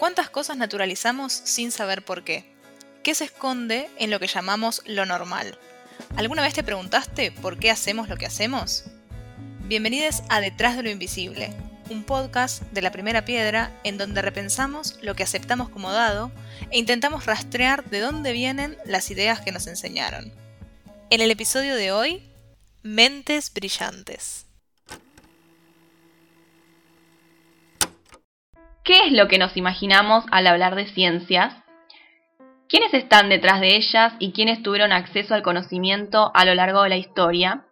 ¿Cuántas cosas naturalizamos sin saber por qué? ¿Qué se esconde en lo que llamamos lo normal? ¿Alguna vez te preguntaste por qué hacemos lo que hacemos? Bienvenidos a Detrás de lo Invisible, un podcast de la primera piedra en donde repensamos lo que aceptamos como dado e intentamos rastrear de dónde vienen las ideas que nos enseñaron. En el episodio de hoy, mentes brillantes. ¿Qué es lo que nos imaginamos al hablar de ciencias? ¿Quiénes están detrás de ellas y quiénes tuvieron acceso al conocimiento a lo largo de la historia?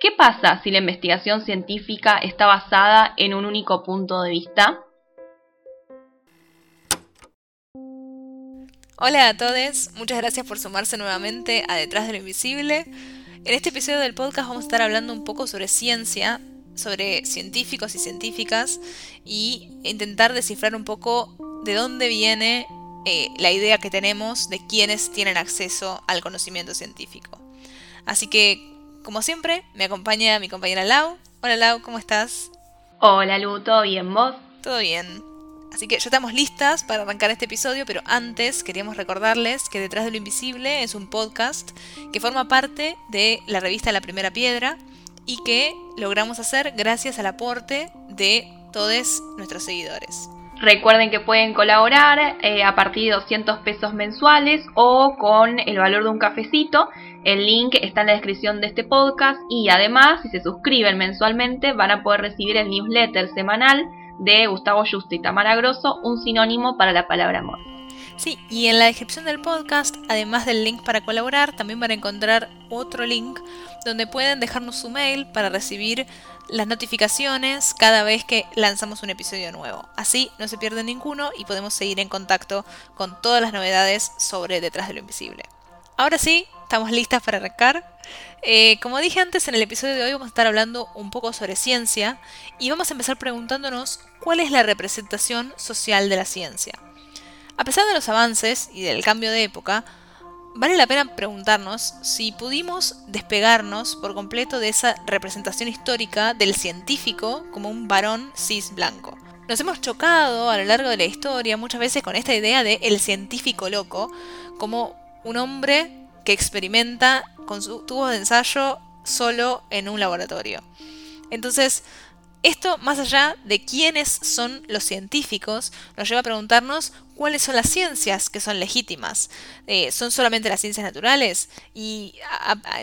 ¿Qué pasa si la investigación científica está basada en un único punto de vista? Hola a todos, muchas gracias por sumarse nuevamente a Detrás de lo Invisible. En este episodio del podcast vamos a estar hablando un poco sobre ciencia, sobre científicos y científicas y intentar descifrar un poco de dónde viene eh, la idea que tenemos de quienes tienen acceso al conocimiento científico. Así que, como siempre, me acompaña mi compañera Lau. Hola Lau, ¿cómo estás? Hola Lu, ¿todo bien vos? Todo bien. Así que ya estamos listas para arrancar este episodio, pero antes queríamos recordarles que Detrás de lo Invisible es un podcast que forma parte de la revista La Primera Piedra, y que logramos hacer gracias al aporte de todos nuestros seguidores. Recuerden que pueden colaborar eh, a partir de 200 pesos mensuales o con el valor de un cafecito. El link está en la descripción de este podcast y además si se suscriben mensualmente van a poder recibir el newsletter semanal de Gustavo Justo y Tamara Grosso, un sinónimo para la palabra amor. Sí, y en la descripción del podcast, además del link para colaborar, también van a encontrar otro link donde pueden dejarnos su mail para recibir las notificaciones cada vez que lanzamos un episodio nuevo. Así no se pierde ninguno y podemos seguir en contacto con todas las novedades sobre Detrás de lo Invisible. Ahora sí, estamos listas para arrancar. Eh, como dije antes, en el episodio de hoy vamos a estar hablando un poco sobre ciencia y vamos a empezar preguntándonos cuál es la representación social de la ciencia. A pesar de los avances y del cambio de época, vale la pena preguntarnos si pudimos despegarnos por completo de esa representación histórica del científico como un varón cis blanco. Nos hemos chocado a lo largo de la historia muchas veces con esta idea de el científico loco como un hombre que experimenta con su tubo de ensayo solo en un laboratorio. Entonces, esto, más allá de quiénes son los científicos, nos lleva a preguntarnos cuáles son las ciencias que son legítimas. Eh, ¿Son solamente las ciencias naturales? Y,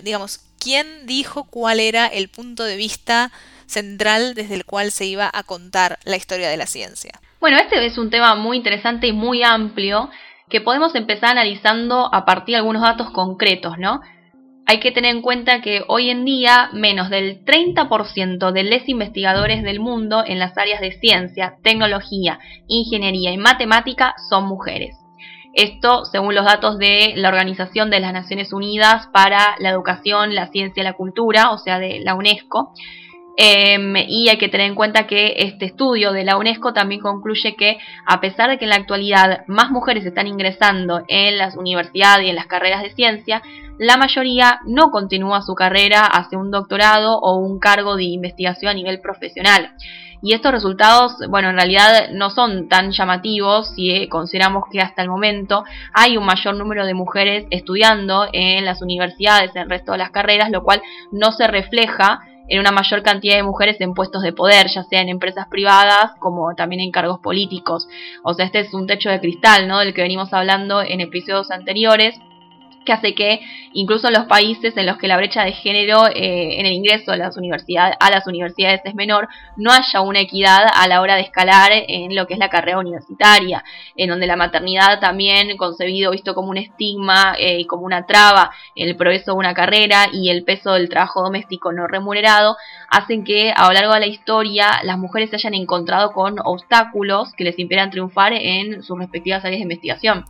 digamos, ¿quién dijo cuál era el punto de vista central desde el cual se iba a contar la historia de la ciencia? Bueno, este es un tema muy interesante y muy amplio que podemos empezar analizando a partir de algunos datos concretos, ¿no? Hay que tener en cuenta que hoy en día menos del 30% de los investigadores del mundo en las áreas de ciencia, tecnología, ingeniería y matemática son mujeres. Esto según los datos de la Organización de las Naciones Unidas para la Educación, la Ciencia y la Cultura, o sea, de la UNESCO. Em, y hay que tener en cuenta que este estudio de la UNESCO también concluye que a pesar de que en la actualidad más mujeres están ingresando en las universidades y en las carreras de ciencia, la mayoría no continúa su carrera hacia un doctorado o un cargo de investigación a nivel profesional. Y estos resultados, bueno, en realidad no son tan llamativos si eh, consideramos que hasta el momento hay un mayor número de mujeres estudiando en las universidades, en el resto de las carreras, lo cual no se refleja en una mayor cantidad de mujeres en puestos de poder, ya sea en empresas privadas como también en cargos políticos. O sea, este es un techo de cristal, ¿no? Del que venimos hablando en episodios anteriores que hace que incluso en los países en los que la brecha de género eh, en el ingreso a las, universidades, a las universidades es menor, no haya una equidad a la hora de escalar en lo que es la carrera universitaria, en donde la maternidad también concebido, visto como un estigma eh, y como una traba el progreso de una carrera y el peso del trabajo doméstico no remunerado, hacen que a lo largo de la historia las mujeres se hayan encontrado con obstáculos que les impidan triunfar en sus respectivas áreas de investigación.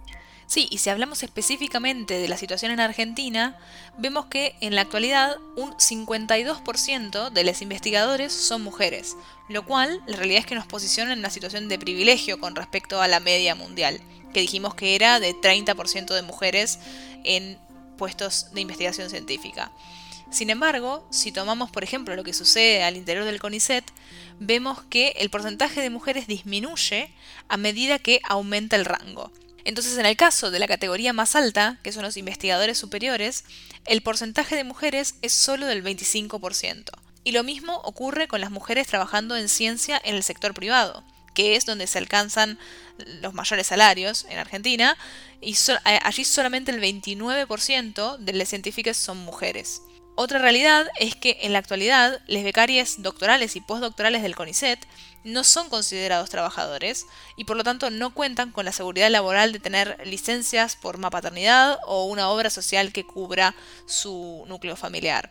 Sí, y si hablamos específicamente de la situación en Argentina, vemos que en la actualidad un 52% de los investigadores son mujeres, lo cual la realidad es que nos posiciona en una situación de privilegio con respecto a la media mundial, que dijimos que era de 30% de mujeres en puestos de investigación científica. Sin embargo, si tomamos por ejemplo lo que sucede al interior del CONICET, vemos que el porcentaje de mujeres disminuye a medida que aumenta el rango. Entonces, en el caso de la categoría más alta, que son los investigadores superiores, el porcentaje de mujeres es solo del 25%. Y lo mismo ocurre con las mujeres trabajando en ciencia en el sector privado, que es donde se alcanzan los mayores salarios en Argentina, y allí solamente el 29% de las científicas son mujeres. Otra realidad es que en la actualidad les becarias doctorales y postdoctorales del CONICET no son considerados trabajadores y por lo tanto no cuentan con la seguridad laboral de tener licencias por paternidad o una obra social que cubra su núcleo familiar.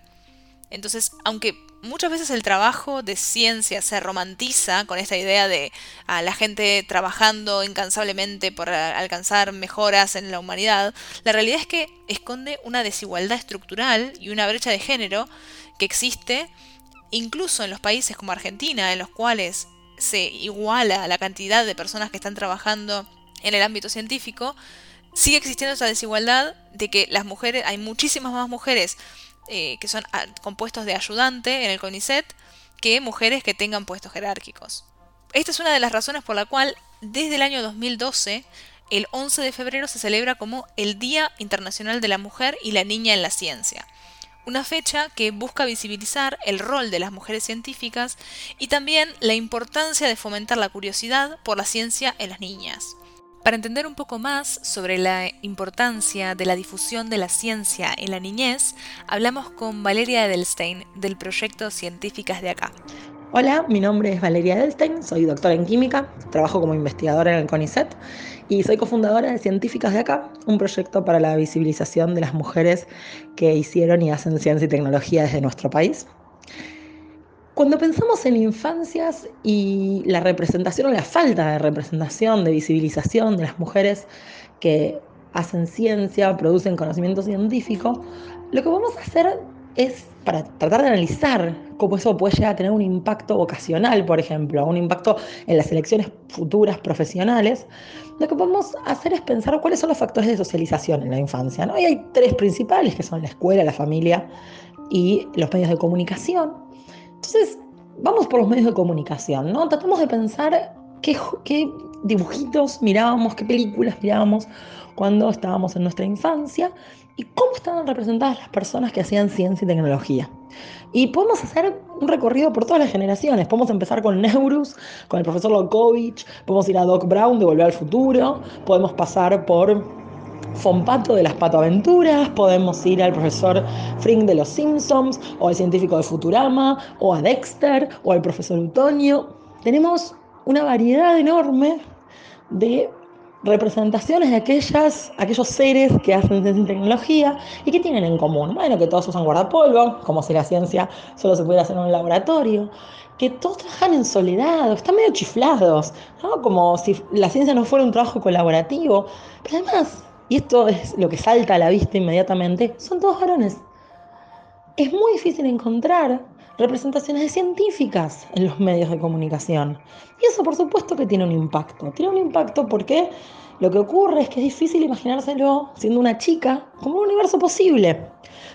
Entonces, aunque muchas veces el trabajo de ciencia se romantiza con esta idea de a la gente trabajando incansablemente por alcanzar mejoras en la humanidad, la realidad es que esconde una desigualdad estructural y una brecha de género que existe incluso en los países como Argentina, en los cuales se iguala la cantidad de personas que están trabajando en el ámbito científico, sigue existiendo esa desigualdad de que las mujeres, hay muchísimas más mujeres eh, que son compuestos de ayudante en el CONICET que mujeres que tengan puestos jerárquicos. Esta es una de las razones por la cual desde el año 2012 el 11 de febrero se celebra como el Día Internacional de la Mujer y la Niña en la Ciencia, una fecha que busca visibilizar el rol de las mujeres científicas y también la importancia de fomentar la curiosidad por la ciencia en las niñas. Para entender un poco más sobre la importancia de la difusión de la ciencia en la niñez, hablamos con Valeria Edelstein del proyecto Científicas de Acá. Hola, mi nombre es Valeria Edelstein, soy doctora en química, trabajo como investigadora en el CONICET y soy cofundadora de Científicas de Acá, un proyecto para la visibilización de las mujeres que hicieron y hacen ciencia y tecnología desde nuestro país. Cuando pensamos en infancias y la representación o la falta de representación, de visibilización de las mujeres que hacen ciencia, producen conocimiento científico, lo que vamos a hacer es para tratar de analizar cómo eso puede llegar a tener un impacto vocacional, por ejemplo, un impacto en las elecciones futuras profesionales, lo que podemos hacer es pensar cuáles son los factores de socialización en la infancia. ¿no? Y hay tres principales, que son la escuela, la familia y los medios de comunicación. Entonces, vamos por los medios de comunicación, ¿no? Tratamos de pensar qué, dibujitos mirábamos, qué películas mirábamos cuando estábamos en nuestra infancia y cómo estaban representadas las personas que hacían ciencia y tecnología. Y podemos hacer un recorrido por todas las generaciones. Podemos empezar con Neurus, con el profesor Lokovich, podemos ir a Doc Brown de Volver al Futuro, podemos pasar por Fompato de las Patoaventuras, podemos ir al profesor Frink de los Simpsons, o al científico de Futurama, o a Dexter, o al profesor Utonio. Tenemos una variedad enorme de representaciones de aquellas, aquellos seres que hacen ciencia y tecnología y que tienen en común. Bueno, que todos usan guardapolvo, como si la ciencia solo se pudiera hacer en un laboratorio, que todos trabajan en soledad, están medio chiflados, como si la ciencia no fuera un trabajo colaborativo. Pero además, y esto es lo que salta a la vista inmediatamente, son todos varones. Es muy difícil encontrar representaciones científicas en los medios de comunicación. Y eso por supuesto que tiene un impacto. Tiene un impacto porque lo que ocurre es que es difícil imaginárselo siendo una chica como un universo posible.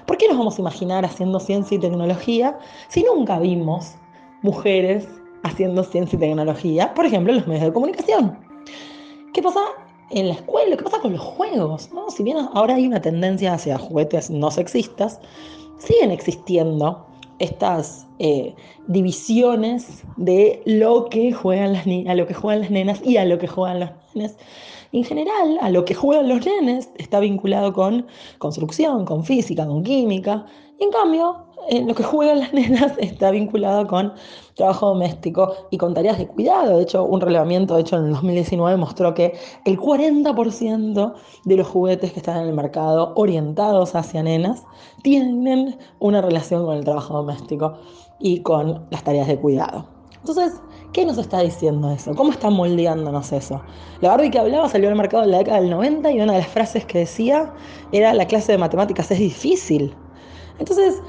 ¿Por qué nos vamos a imaginar haciendo ciencia y tecnología si nunca vimos mujeres haciendo ciencia y tecnología, por ejemplo, en los medios de comunicación? ¿Qué pasa en la escuela, ¿qué pasa con los juegos? ¿no? Si bien ahora hay una tendencia hacia juguetes no sexistas, siguen existiendo estas eh, divisiones de lo que juegan las a lo que juegan las nenas y a lo que juegan los nenes. En general, a lo que juegan los nenes está vinculado con construcción, con física, con química. Y en cambio, en lo que juegan las nenas está vinculado con trabajo doméstico y con tareas de cuidado. De hecho, un relevamiento hecho en el 2019 mostró que el 40% de los juguetes que están en el mercado orientados hacia nenas tienen una relación con el trabajo doméstico y con las tareas de cuidado. Entonces, ¿qué nos está diciendo eso? ¿Cómo está moldeándonos eso? La Barbie que hablaba salió al mercado en la década del 90 y una de las frases que decía era la clase de matemáticas es difícil. Entonces,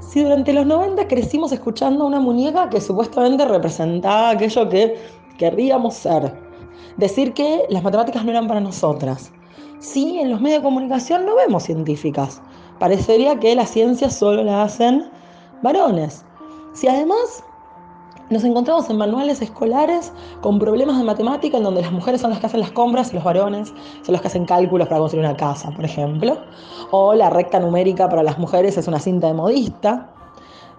si durante los 90 crecimos escuchando una muñeca que supuestamente representaba aquello que querríamos ser, decir que las matemáticas no eran para nosotras. Si en los medios de comunicación no vemos científicas, parecería que la ciencia solo la hacen varones. Si además nos encontramos en manuales escolares con problemas de matemática en donde las mujeres son las que hacen las compras y los varones son los que hacen cálculos para construir una casa, por ejemplo. O la recta numérica para las mujeres es una cinta de modista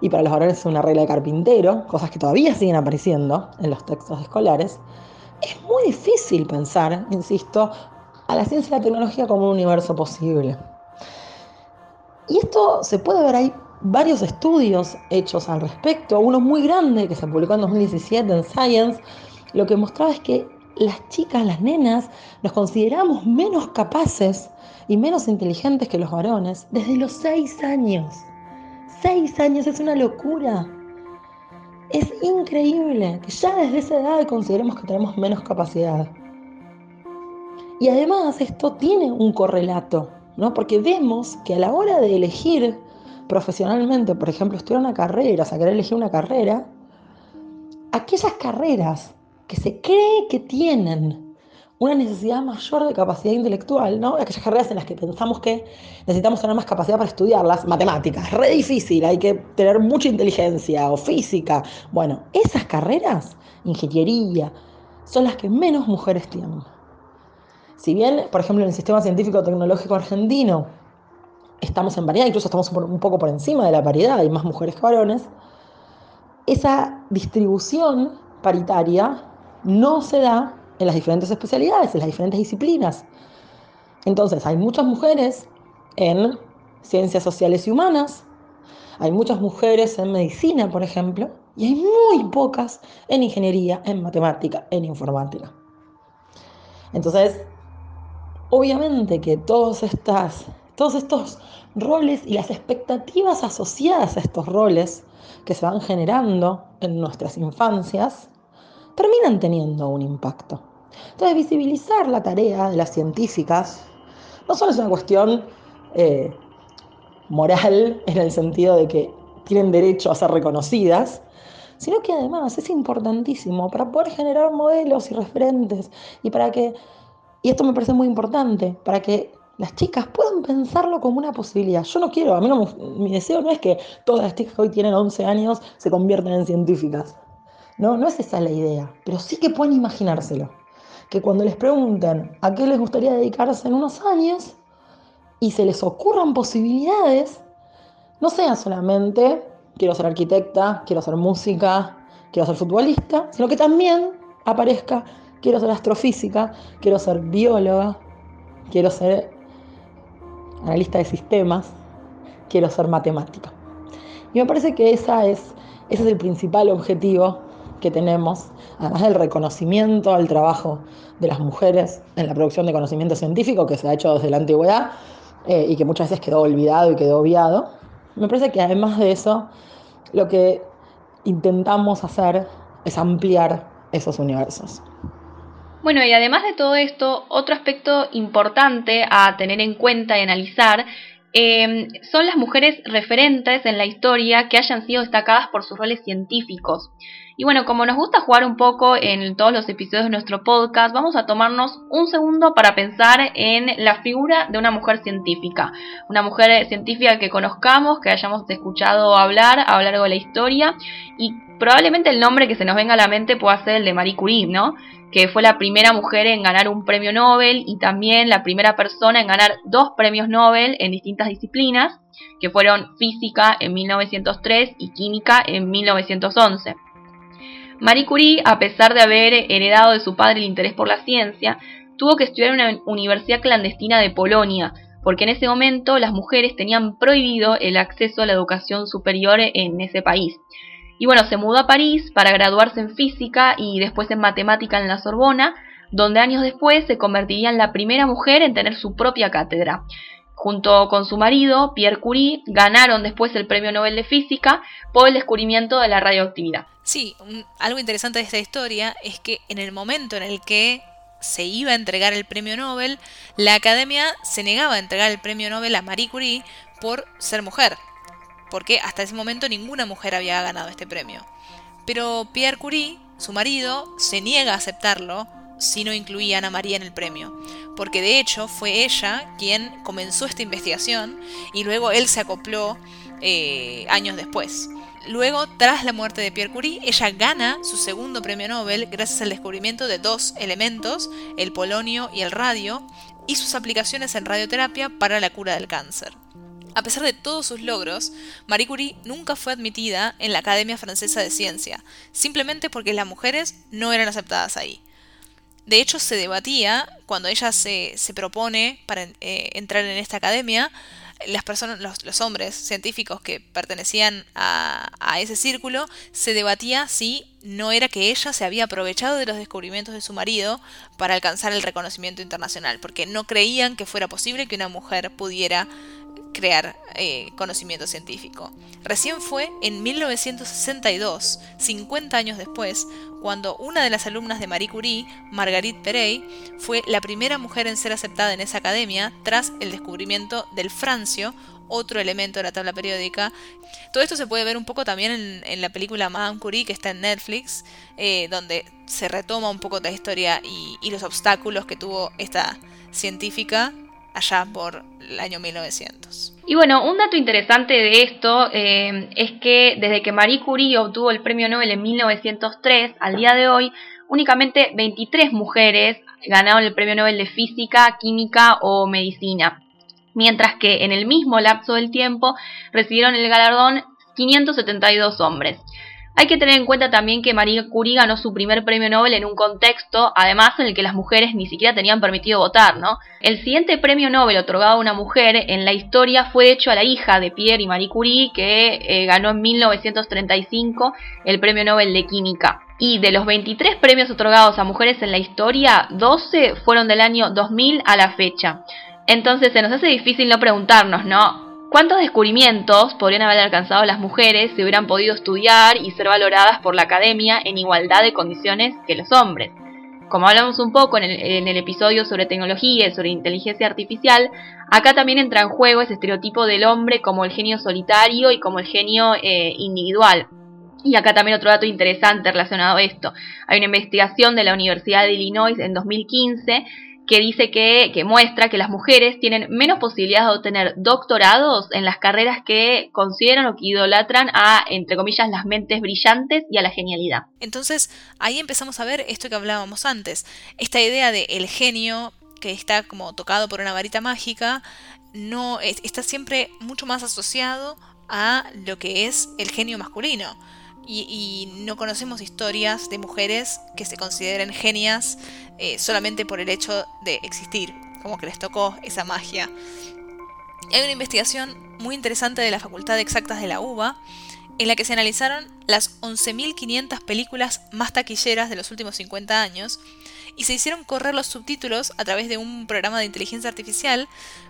y para los varones es una regla de carpintero, cosas que todavía siguen apareciendo en los textos escolares. Es muy difícil pensar, insisto, a la ciencia y la tecnología como un universo posible. Y esto se puede ver ahí varios estudios hechos al respecto, uno muy grande que se publicó en 2017 en Science, lo que mostraba es que las chicas, las nenas, nos consideramos menos capaces y menos inteligentes que los varones desde los seis años. Seis años es una locura. Es increíble que ya desde esa edad consideremos que tenemos menos capacidad. Y además esto tiene un correlato, ¿no? Porque vemos que a la hora de elegir profesionalmente, por ejemplo, estudiar una carrera, o sea, querer elegir una carrera, aquellas carreras que se cree que tienen una necesidad mayor de capacidad intelectual, ¿no? Aquellas carreras en las que pensamos que necesitamos tener más capacidad para estudiarlas, matemáticas, re difícil, hay que tener mucha inteligencia o física. Bueno, esas carreras, ingeniería, son las que menos mujeres tienen. Si bien, por ejemplo, en el sistema científico tecnológico argentino estamos en paridad, incluso estamos un poco por encima de la paridad, hay más mujeres que varones, esa distribución paritaria no se da en las diferentes especialidades, en las diferentes disciplinas. Entonces, hay muchas mujeres en ciencias sociales y humanas, hay muchas mujeres en medicina, por ejemplo, y hay muy pocas en ingeniería, en matemática, en informática. Entonces, obviamente que todas estas todos estos roles y las expectativas asociadas a estos roles que se van generando en nuestras infancias terminan teniendo un impacto. Entonces, visibilizar la tarea de las científicas no solo es una cuestión eh, moral en el sentido de que tienen derecho a ser reconocidas, sino que además es importantísimo para poder generar modelos y referentes y para que, y esto me parece muy importante, para que las chicas puedan pensarlo como una posibilidad. Yo no quiero, a mí no, mi deseo no es que todas las chicas que hoy tienen 11 años se conviertan en científicas. No, no es esa la idea, pero sí que pueden imaginárselo. Que cuando les pregunten a qué les gustaría dedicarse en unos años y se les ocurran posibilidades, no sea solamente quiero ser arquitecta, quiero hacer música, quiero ser futbolista, sino que también aparezca quiero ser astrofísica, quiero ser bióloga, quiero ser analista de sistemas, quiero ser matemática. Y me parece que esa es, ese es el principal objetivo que tenemos, además del reconocimiento al trabajo de las mujeres en la producción de conocimiento científico que se ha hecho desde la antigüedad eh, y que muchas veces quedó olvidado y quedó obviado. Me parece que además de eso, lo que intentamos hacer es ampliar esos universos. Bueno, y además de todo esto, otro aspecto importante a tener en cuenta y analizar em, son las mujeres referentes en la historia que hayan sido destacadas por sus roles científicos. Y bueno, como nos gusta jugar un poco en todos los episodios de nuestro podcast, vamos a tomarnos un segundo para pensar en la figura de una mujer científica. Una mujer científica que conozcamos, que hayamos escuchado hablar a lo largo de la historia y probablemente el nombre que se nos venga a la mente pueda ser el de Marie Curie, ¿no? que fue la primera mujer en ganar un premio Nobel y también la primera persona en ganar dos premios Nobel en distintas disciplinas, que fueron física en 1903 y química en 1911. Marie Curie, a pesar de haber heredado de su padre el interés por la ciencia, tuvo que estudiar en una universidad clandestina de Polonia, porque en ese momento las mujeres tenían prohibido el acceso a la educación superior en ese país. Y bueno, se mudó a París para graduarse en física y después en matemática en la Sorbona, donde años después se convertiría en la primera mujer en tener su propia cátedra. Junto con su marido, Pierre Curie, ganaron después el Premio Nobel de Física por el descubrimiento de la radioactividad. Sí, algo interesante de esta historia es que en el momento en el que se iba a entregar el premio Nobel, la academia se negaba a entregar el premio Nobel a Marie Curie por ser mujer porque hasta ese momento ninguna mujer había ganado este premio. Pero Pierre Curie, su marido, se niega a aceptarlo si no incluía a Ana María en el premio, porque de hecho fue ella quien comenzó esta investigación y luego él se acopló eh, años después. luego, tras la muerte de Pierre Curie, ella gana su segundo premio Nobel gracias al descubrimiento de dos elementos, el polonio y el radio, y sus aplicaciones en radioterapia para la cura del cáncer. A pesar de todos sus logros, Marie Curie nunca fue admitida en la Academia Francesa de Ciencia, simplemente porque las mujeres no eran aceptadas ahí. De hecho, se debatía, cuando ella se, propone para eh, entrar en esta academia, las personas, los, hombres científicos que pertenecían a, a, ese círculo, se debatía si no era que ella se había aprovechado de los descubrimientos de su marido para alcanzar el reconocimiento internacional, porque no creían que fuera posible que una mujer pudiera crear eh, conocimiento científico. Recién fue en 1962, 50 años después, cuando una de las alumnas de Marie Curie, Marguerite Perey, fue la primera mujer en ser aceptada en esa academia tras el descubrimiento del francio, otro elemento de la tabla periódica. Todo esto se puede ver un poco también en, la película Madame Curie que está en Netflix, eh, donde se retoma un poco la historia y, y los obstáculos que tuvo esta científica allá por el año 1900. Y bueno, un dato interesante de esto eh, es que desde que Marie Curie obtuvo el premio Nobel en 1903 al día de hoy, únicamente 23 mujeres ganaron el premio Nobel de Física, Química o Medicina, mientras que en el mismo lapso del tiempo recibieron el galardón 572 hombres. Hay que tener en cuenta también que Marie Curie ganó su primer premio Nobel en un contexto, además, en el que las mujeres ni siquiera tenían permitido votar, ¿no? El siguiente premio Nobel otorgado a una mujer en la historia fue hecho a la hija de Pierre y Marie Curie, que eh, ganó en 1935 el premio Nobel de Química. Y de los 23 premios otorgados a mujeres en la historia, 12 fueron del año 2000 a la fecha. Entonces se nos hace difícil no preguntarnos, ¿no? ¿Cuántos descubrimientos podrían haber alcanzado las mujeres si hubieran podido estudiar y ser valoradas por la academia en igualdad de condiciones que los hombres? Como hablamos un poco en el, episodio sobre tecnología y sobre inteligencia artificial, acá también entra en juego ese estereotipo del hombre como el genio solitario y como el genio eh, individual. Y acá también otro dato interesante relacionado a esto. Hay una investigación de la Universidad de Illinois en 2015 que dice que, que, muestra que las mujeres tienen menos posibilidades de obtener doctorados en las carreras que consideran o que idolatran a, entre comillas, las mentes brillantes y a la genialidad. Entonces, ahí empezamos a ver esto que hablábamos antes, esta idea de el genio que está como tocado por una varita mágica, no está siempre mucho más asociado a lo que es el genio masculino y, no conocemos historias de mujeres que se consideren genias eh, solamente por el hecho de existir, como que les tocó esa magia. Hay una investigación muy interesante de la Facultad de Exactas de la UBA en la que se analizaron las 11.500 películas más taquilleras de los últimos 50 años y se hicieron correr los subtítulos a través de un programa de inteligencia artificial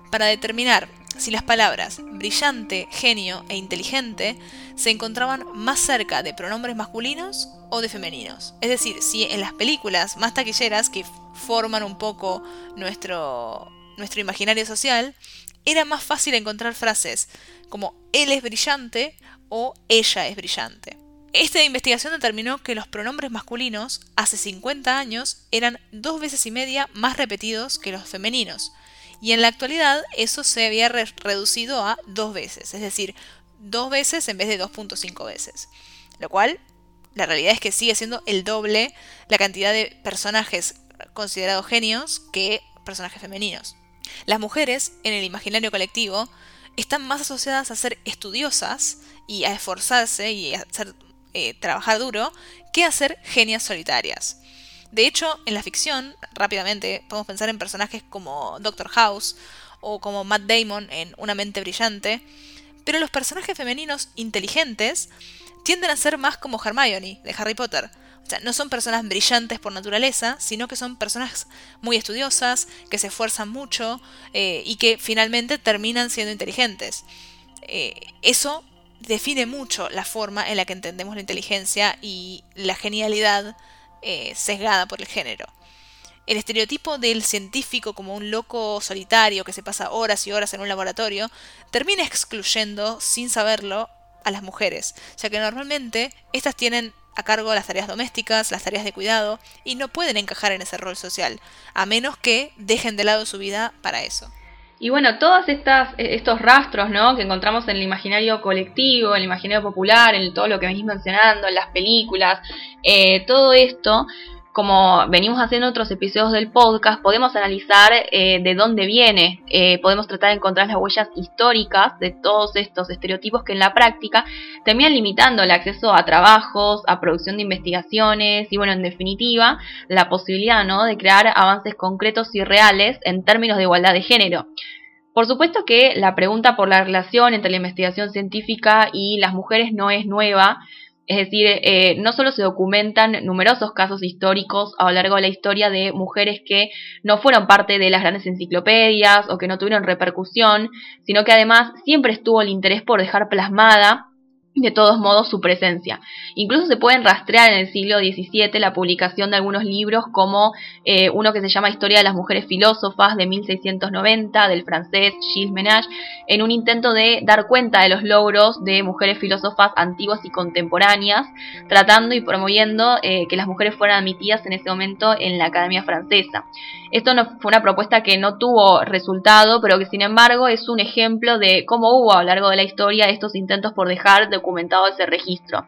para determinar si las palabras brillante, genio e inteligente se encontraban más cerca de pronombres masculinos o de femeninos. Es decir, si en las películas más taquilleras que forman un poco nuestro, nuestro imaginario social, era más fácil encontrar frases como él es brillante o ella es brillante. Esta investigación determinó que los pronombres masculinos hace 50 años eran dos veces y media más repetidos que los femeninos, y en la actualidad eso se había reducido a dos veces, es decir, dos veces en vez de 2.5 veces. Lo cual, la realidad es que sigue siendo el doble la cantidad de personajes considerados genios que personajes femeninos. Las mujeres, en el imaginario colectivo, están más asociadas a ser estudiosas y a esforzarse y a eh, trabajar duro que a ser genias solitarias. De hecho, en la ficción, rápidamente, podemos pensar en personajes como Doctor House o como Matt Damon en Una mente brillante, pero los personajes femeninos inteligentes tienden a ser más como Hermione de Harry Potter. O sea, no son personas brillantes por naturaleza, sino que son personas muy estudiosas, que se esfuerzan mucho eh, y que finalmente terminan siendo inteligentes. Eh, eso define mucho la forma en la que entendemos la inteligencia y la genialidad eh, sesgada por el género. El estereotipo del científico como un loco solitario que se pasa horas y horas en un laboratorio termina excluyendo, sin saberlo, a las mujeres, ya que normalmente estas tienen a cargo las tareas domésticas, las tareas de cuidado, y no pueden encajar en ese rol social, a menos que dejen de lado su vida para eso. Y bueno, todos estas, estos rastros ¿no? que encontramos en el imaginario colectivo, en el imaginario popular, en todo lo que venís mencionando, en las películas, eh, todo esto como venimos haciendo otros episodios del podcast, podemos analizar eh, de dónde viene, eh, podemos tratar de encontrar las huellas históricas de todos estos estereotipos que en la práctica terminan limitando el acceso a trabajos, a producción de investigaciones y bueno, en definitiva, la posibilidad ¿no? de crear avances concretos y reales en términos de igualdad de género. Por supuesto que la pregunta por la relación entre la investigación científica y las mujeres no es nueva, es decir, eh, no solo se documentan numerosos casos históricos a lo largo de la historia de mujeres que no fueron parte de las grandes enciclopedias o que no tuvieron repercusión, sino que además siempre estuvo el interés por dejar plasmada de todos modos su presencia. Incluso se pueden rastrear en el siglo XVII la publicación de algunos libros como eh, uno que se llama Historia de las Mujeres Filósofas de 1690 del francés Gilles Menage, en un intento de dar cuenta de los logros de mujeres filósofas antiguas y contemporáneas, tratando y promoviendo eh, que las mujeres fueran admitidas en ese momento en la Academia Francesa. Esto no fue una propuesta que no tuvo resultado, pero que sin embargo es un ejemplo de cómo hubo a lo largo de la historia estos intentos por dejar documentado ese registro.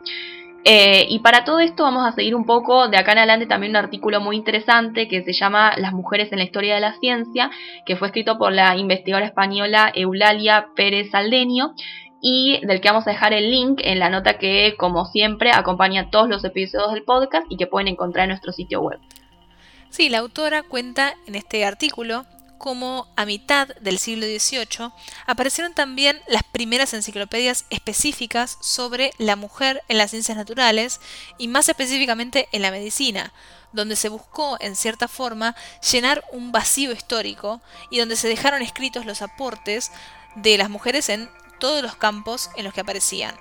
Eh, y para todo esto vamos a seguir un poco de acá en adelante también un artículo muy interesante que se llama Las mujeres en la historia de la ciencia, que fue escrito por la investigadora española Eulalia Pérez Aldenio y del que vamos a dejar el link en la nota que, como siempre, acompaña todos los episodios del podcast y que pueden encontrar en nuestro sitio web. Sí, la autora cuenta en este artículo cómo a mitad del siglo XVIII aparecieron también las primeras enciclopedias específicas sobre la mujer en las ciencias naturales y más específicamente en la medicina, donde se buscó, en cierta forma, llenar un vacío histórico y donde se dejaron escritos los aportes de las mujeres en todos los campos en los que aparecían.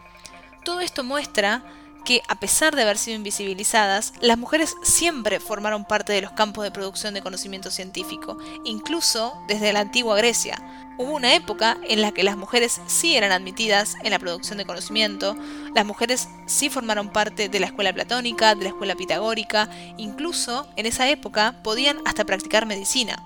Todo esto muestra que, a pesar de haber sido invisibilizadas, las mujeres siempre formaron parte de los campos de producción de conocimiento científico, incluso desde la antigua Grecia. Hubo una época en la que las mujeres sí eran admitidas en la producción de conocimiento, las mujeres sí formaron parte de la escuela platónica, de la escuela pitagórica, incluso en esa época podían hasta practicar medicina.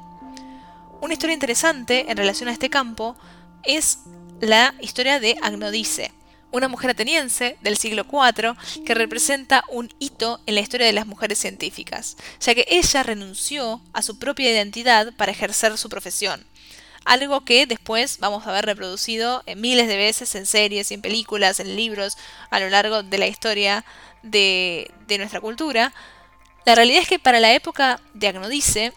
Una historia interesante en relación a este campo es la historia de Agnodice una mujer ateniense del siglo IV que representa un hito en la historia de las mujeres científicas, ya que ella renunció a su propia identidad para ejercer su profesión. Algo que después vamos a ver reproducido miles de veces en series, en películas, en libros, a lo largo de la historia de, de nuestra cultura. La realidad es que para la época de Agnodice,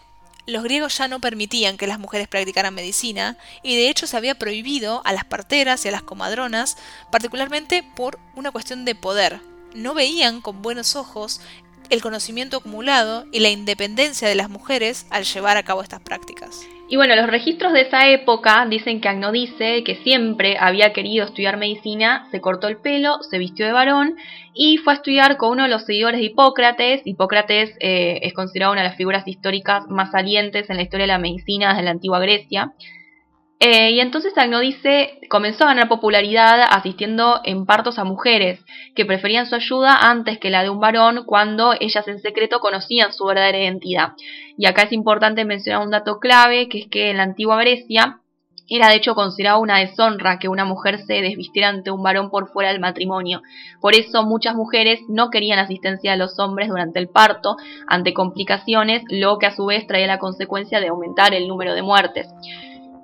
los griegos ya no permitían que las mujeres practicaran medicina y de hecho se había prohibido a las parteras y a las comadronas, particularmente por una cuestión de poder. No veían con buenos ojos el conocimiento acumulado y la independencia de las mujeres al llevar a cabo estas prácticas. Y bueno, los registros de esa época dicen que Agnodice, que siempre había querido estudiar medicina, se cortó el pelo, se vistió de varón y fue a estudiar con uno de los seguidores de Hipócrates. Hipócrates eh, es considerado una de las figuras históricas más salientes en la historia de la medicina desde la antigua Grecia. Eh, y entonces Agnodice comenzó a ganar popularidad asistiendo en partos a mujeres que preferían su ayuda antes que la de un varón cuando ellas en secreto conocían su verdadera identidad. Y acá es importante mencionar un dato clave, que es que en la antigua Grecia era de hecho considerado una deshonra que una mujer se desvistiera ante un varón por fuera del matrimonio. Por eso muchas mujeres no querían asistencia de los hombres durante el parto, ante complicaciones, lo que a su vez traía la consecuencia de aumentar el número de muertes.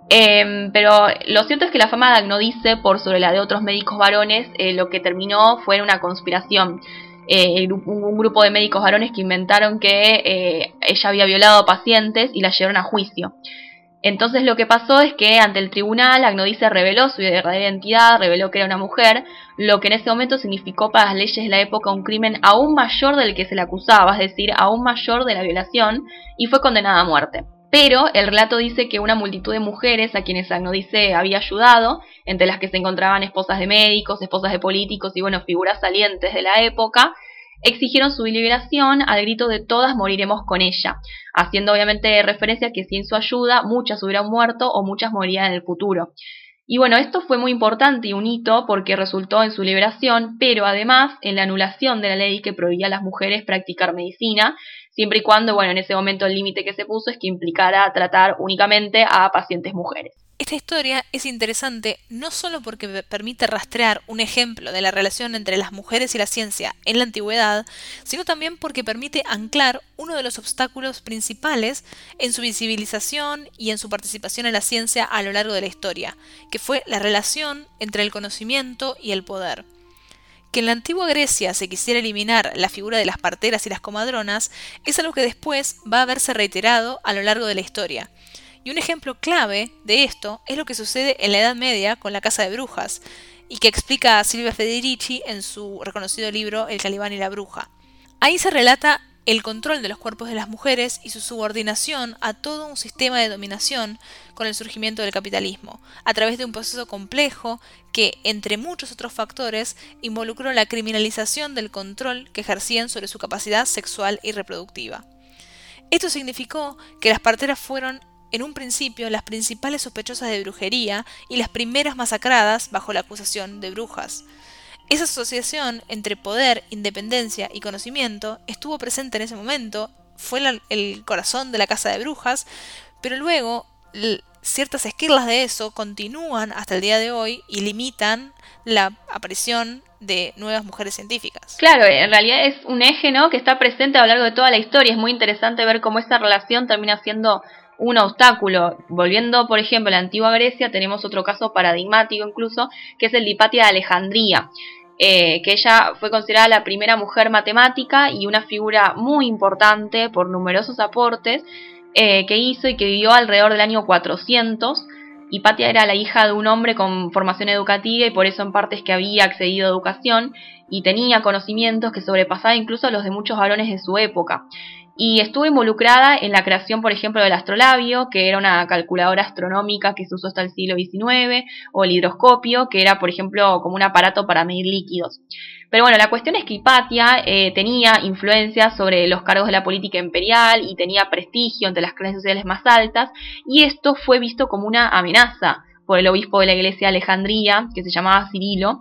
Em, pero lo cierto es que la fama de Agnodice por sobre la de otros médicos varones eh, lo que terminó fue una conspiración. Eh, un grupo de médicos varones que inventaron que eh, ella había violado pacientes y la llevaron a juicio. Entonces lo que pasó es que ante el tribunal Agnodice reveló su verdadera identidad, reveló que era una mujer, lo que en ese momento significó para las leyes de la época un crimen aún mayor del que se le acusaba, es decir, aún mayor de la violación, y fue condenada a muerte. Pero el relato dice que una multitud de mujeres a quienes Agnodice había ayudado, entre las que se encontraban esposas de médicos, esposas de políticos y bueno, figuras salientes de la época, exigieron su liberación al grito de todas moriremos con ella, haciendo obviamente referencia a que sin su ayuda muchas hubieran muerto o muchas morirían en el futuro. Y bueno, esto fue muy importante y un hito porque resultó en su liberación, pero además en la anulación de la ley que prohibía a las mujeres practicar medicina siempre y cuando, bueno, en ese momento el límite que se puso es que implicara tratar únicamente a pacientes mujeres. Esta historia es interesante no solo porque permite rastrear un ejemplo de la relación entre las mujeres y la ciencia en la antigüedad, sino también porque permite anclar uno de los obstáculos principales en su visibilización y en su participación en la ciencia a lo largo de la historia, que fue la relación entre el conocimiento y el poder. Que en la antigua Grecia se quisiera eliminar la figura de las parteras y las comadronas es algo que después va a verse reiterado a lo largo de la historia y un ejemplo clave de esto es lo que sucede en la Edad Media con la Casa de Brujas, y que explica Silvia Federici en su reconocido libro El Calibán y la Bruja. Ahí se relata el control de los cuerpos de las mujeres y su subordinación a todo un sistema de dominación con el surgimiento del capitalismo, a través de un proceso complejo que, entre muchos otros factores, involucró la criminalización del control que ejercían sobre su capacidad sexual y reproductiva. Esto significó que las parteras fueron en un principio las principales sospechosas de brujería y las primeras masacradas bajo la acusación de brujas. Esa asociación entre poder, independencia y conocimiento estuvo presente en ese momento, fue el corazón de la casa de brujas, pero luego ciertas esquirlas de eso continúan hasta el día de hoy y limitan la aparición de nuevas mujeres científicas. Claro, en realidad es un eje ¿no? que está presente a lo largo de toda la historia. Es muy interesante ver cómo esa relación termina siendo un obstáculo. Volviendo, por ejemplo, a la antigua Grecia, tenemos otro caso paradigmático incluso, que es el de Hipatia de Alejandría, eh, que ella fue considerada la primera mujer matemática y una figura muy importante por numerosos aportes eh, que hizo y que vivió alrededor del año 400. Hipatia era la hija de un hombre con formación educativa y por eso en parte es que había accedido a educación y tenía conocimientos que sobrepasaban incluso los de muchos varones de su época y estuvo involucrada en la creación, por ejemplo, del astrolabio, que era una calculadora astronómica que se usó hasta el siglo XIX, o el hidroscopio, que era, por ejemplo, como un aparato para medir líquidos. Pero bueno, la cuestión es que Hipatia eh, tenía influencia sobre los cargos de la política imperial y tenía prestigio entre las clases sociales más altas, y esto fue visto como una amenaza por el obispo de la iglesia de Alejandría, que se llamaba Cirilo,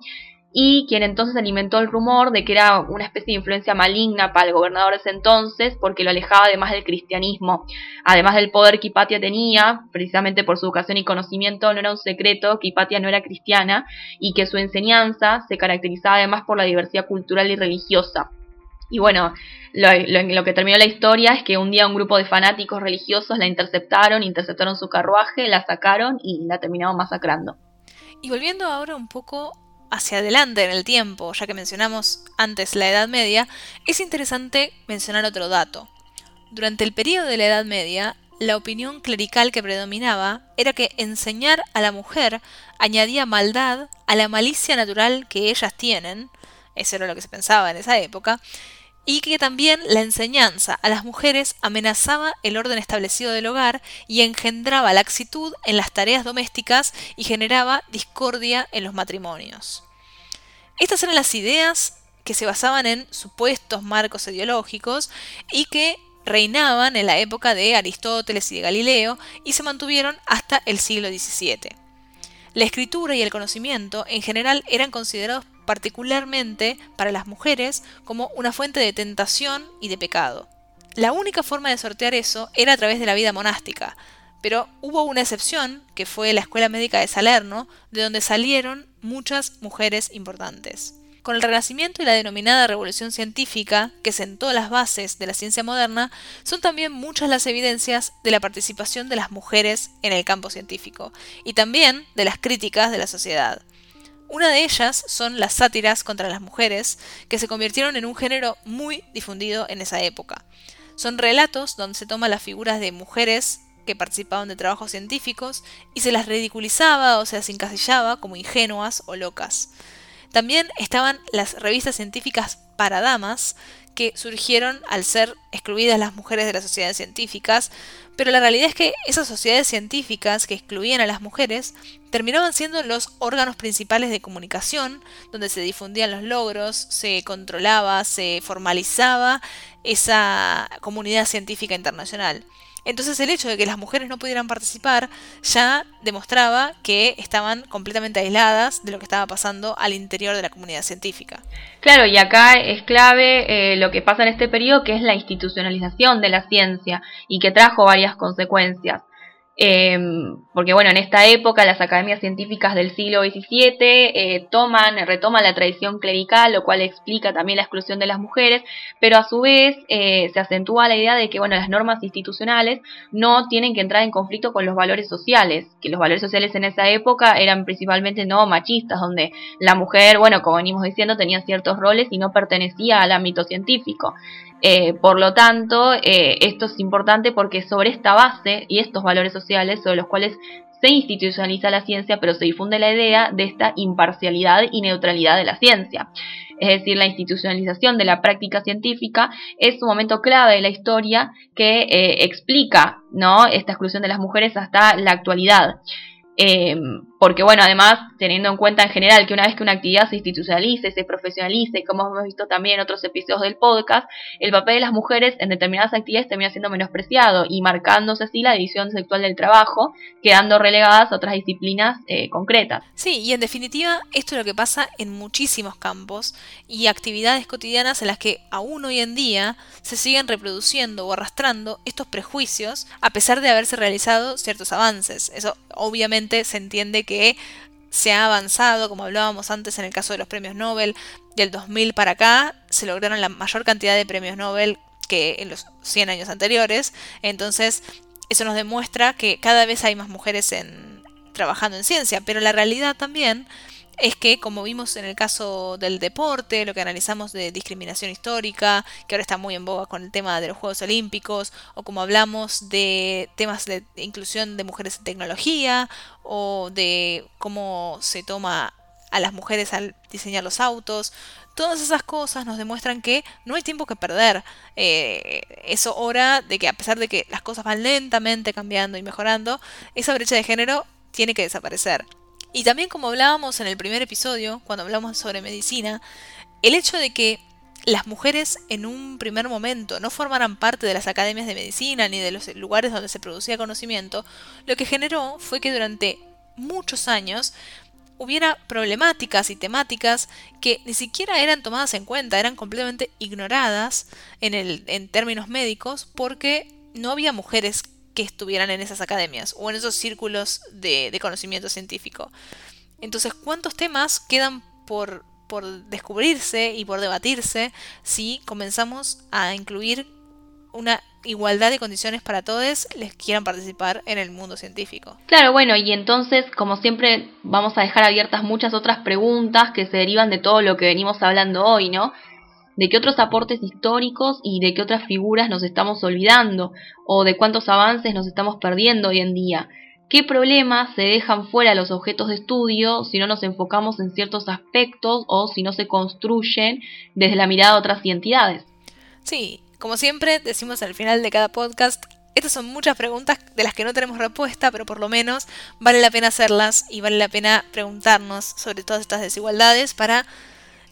y quien entonces alimentó el rumor de que era una especie de influencia maligna para el gobernador de ese entonces porque lo alejaba además del cristianismo. Además del poder que Hipatia tenía, precisamente por su educación y conocimiento, no era un secreto que Hipatia no era cristiana y que su enseñanza se caracterizaba además por la diversidad cultural y religiosa. Y bueno, lo, lo, que terminó la historia es que un día un grupo de fanáticos religiosos la interceptaron, interceptaron su carruaje, la sacaron y la terminaron masacrando. Y volviendo ahora un poco hacia adelante en el tiempo, ya que mencionamos antes la Edad Media, es interesante mencionar otro dato. Durante el periodo de la Edad Media, la opinión clerical que predominaba era que enseñar a la mujer añadía maldad a la malicia natural que ellas tienen, eso era lo que se pensaba en esa época, y que también la enseñanza a las mujeres amenazaba el orden establecido del hogar y engendraba laxitud en las tareas domésticas y generaba discordia en los matrimonios. Estas eran las ideas que se basaban en supuestos marcos ideológicos y que reinaban en la época de Aristóteles y de Galileo y se mantuvieron hasta el siglo XVII. La escritura y el conocimiento en general eran considerados particularmente para las mujeres como una fuente de tentación y de pecado. La única forma de sortear eso era a través de la vida monástica, pero hubo una excepción, que fue la Escuela Médica de Salerno, de donde salieron muchas mujeres importantes. Con el Renacimiento y la denominada Revolución Científica, que sentó las bases de la ciencia moderna, son también muchas las evidencias de la participación de las mujeres en el campo científico, y también de las críticas de la sociedad. Una de ellas son las sátiras contra las mujeres, que se convirtieron en un género muy difundido en esa época. Son relatos donde se toman las figuras de mujeres que participaban de trabajos científicos y se las ridiculizaba o se las encasillaba como ingenuas o locas. También estaban las revistas científicas para damas, que surgieron al ser excluidas las mujeres de las sociedades científicas, pero la realidad es que esas sociedades científicas que excluían a las mujeres terminaban siendo los órganos principales de comunicación, donde se difundían los logros, se controlaba, se formalizaba esa comunidad científica internacional. Entonces el hecho de que las mujeres no pudieran participar ya demostraba que estaban completamente aisladas de lo que estaba pasando al interior de la comunidad científica. Claro, y acá es clave eh, lo que pasa en este periodo, que es la institucionalización de la ciencia y que trajo varias consecuencias. Em, porque bueno, en esta época las academias científicas del siglo XVII eh, toman, retoman la tradición clerical, lo cual explica también la exclusión de las mujeres, pero a su vez eh, se acentúa la idea de que bueno, las normas institucionales no tienen que entrar en conflicto con los valores sociales, que los valores sociales en esa época eran principalmente no machistas, donde la mujer, bueno, como venimos diciendo, tenía ciertos roles y no pertenecía al ámbito científico. Eh, por lo tanto, eh, esto es importante porque sobre esta base y estos valores sociales sobre los cuales se institucionaliza la ciencia, pero se difunde la idea de esta imparcialidad y neutralidad de la ciencia. Es decir, la institucionalización de la práctica científica es un momento clave de la historia que eh, explica ¿no? esta exclusión de las mujeres hasta la actualidad. Porque bueno, además, teniendo en cuenta en general que una vez que una actividad se institucionalice, se profesionalice, como hemos visto también en otros episodios del podcast, el papel de las mujeres en determinadas actividades termina siendo menospreciado y marcándose así la división sexual del trabajo, quedando relegadas a otras disciplinas eh, concretas. Sí, y en definitiva, esto es lo que pasa en muchísimos campos y actividades cotidianas en las que aún hoy en día se siguen reproduciendo o arrastrando estos prejuicios a pesar de haberse realizado ciertos avances. Eso obviamente se entiende que se ha avanzado, como hablábamos antes en el caso de los premios Nobel, del 2000 para acá se lograron la mayor cantidad de premios Nobel que en los 100 años anteriores. Entonces, eso nos demuestra que cada vez hay más mujeres en, trabajando en ciencia, pero la realidad también es que, como vimos en el caso del deporte, lo que analizamos de discriminación histórica, que ahora está muy en boga con el tema de los Juegos Olímpicos, o como hablamos de temas de inclusión de mujeres en tecnología, o de cómo se toma a las mujeres al diseñar los autos, todas esas cosas nos demuestran que no hay tiempo que perder. Eh, es hora de que a pesar de que las cosas van lentamente cambiando y mejorando, esa brecha de género tiene que desaparecer. Y también como hablábamos en el primer episodio, cuando hablamos sobre medicina, el hecho de que las mujeres en un primer momento no formaran parte de las academias de medicina ni de los lugares donde se producía conocimiento, lo que generó fue que durante muchos años hubiera problemáticas y temáticas que ni siquiera eran tomadas en cuenta, eran completamente ignoradas en, el, en términos médicos porque no había mujeres que estuvieran en esas academias o en esos círculos de, conocimiento científico. Entonces, ¿cuántos temas quedan por, descubrirse y por debatirse si comenzamos a incluir una igualdad de condiciones para todos les quieran participar en el mundo científico. Claro, bueno, y entonces, como siempre, vamos a dejar abiertas muchas otras preguntas que se derivan de todo lo que venimos hablando hoy, ¿no? De qué otros aportes históricos y de qué otras figuras nos estamos olvidando o de cuántos avances nos estamos perdiendo hoy en día. ¿Qué problemas se dejan fuera los objetos de estudio si no nos enfocamos en ciertos aspectos o si no se construyen desde la mirada de otras entidades? Sí, como siempre decimos al final de cada podcast, estas son muchas preguntas de las que no tenemos respuesta, pero por lo menos vale la pena hacerlas y vale la pena preguntarnos sobre todas estas desigualdades para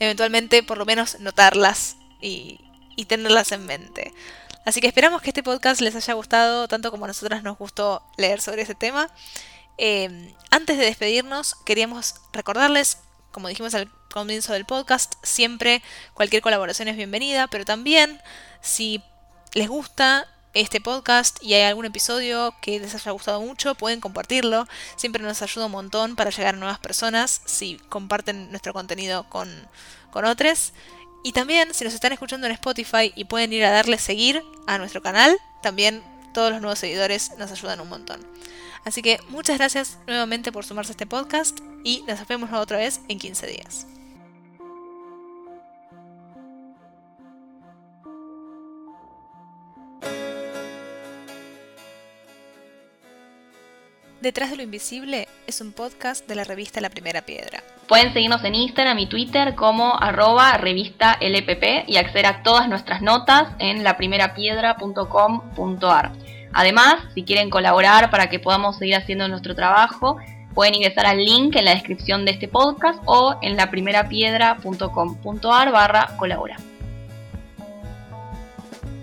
eventualmente por lo menos notarlas y, tenerlas en mente. Así que esperamos que este podcast les haya gustado tanto como a nosotras nos gustó leer sobre ese tema. Em, antes de despedirnos, queríamos recordarles, como dijimos al comienzo del podcast, siempre cualquier colaboración es bienvenida, pero también si les gusta este podcast y hay algún episodio que les haya gustado mucho, pueden compartirlo. Siempre nos ayuda un montón para llegar a nuevas personas si comparten nuestro contenido con, con otros. Y también si nos están escuchando en Spotify y pueden ir a darle seguir a nuestro canal, también todos los nuevos seguidores nos ayudan un montón. Así que muchas gracias nuevamente por sumarse a este podcast y nos vemos otra vez en 15 días. Detrás de lo Invisible es un podcast de la revista La Primera Piedra. Pueden seguirnos en Instagram y Twitter como arroba revista LPP y acceder a todas nuestras notas en laprimerapiedra.com.ar. Además, si quieren colaborar para que podamos seguir haciendo nuestro trabajo, pueden ingresar al link en la descripción de este podcast o en laprimerapiedra.com.ar barra colabora.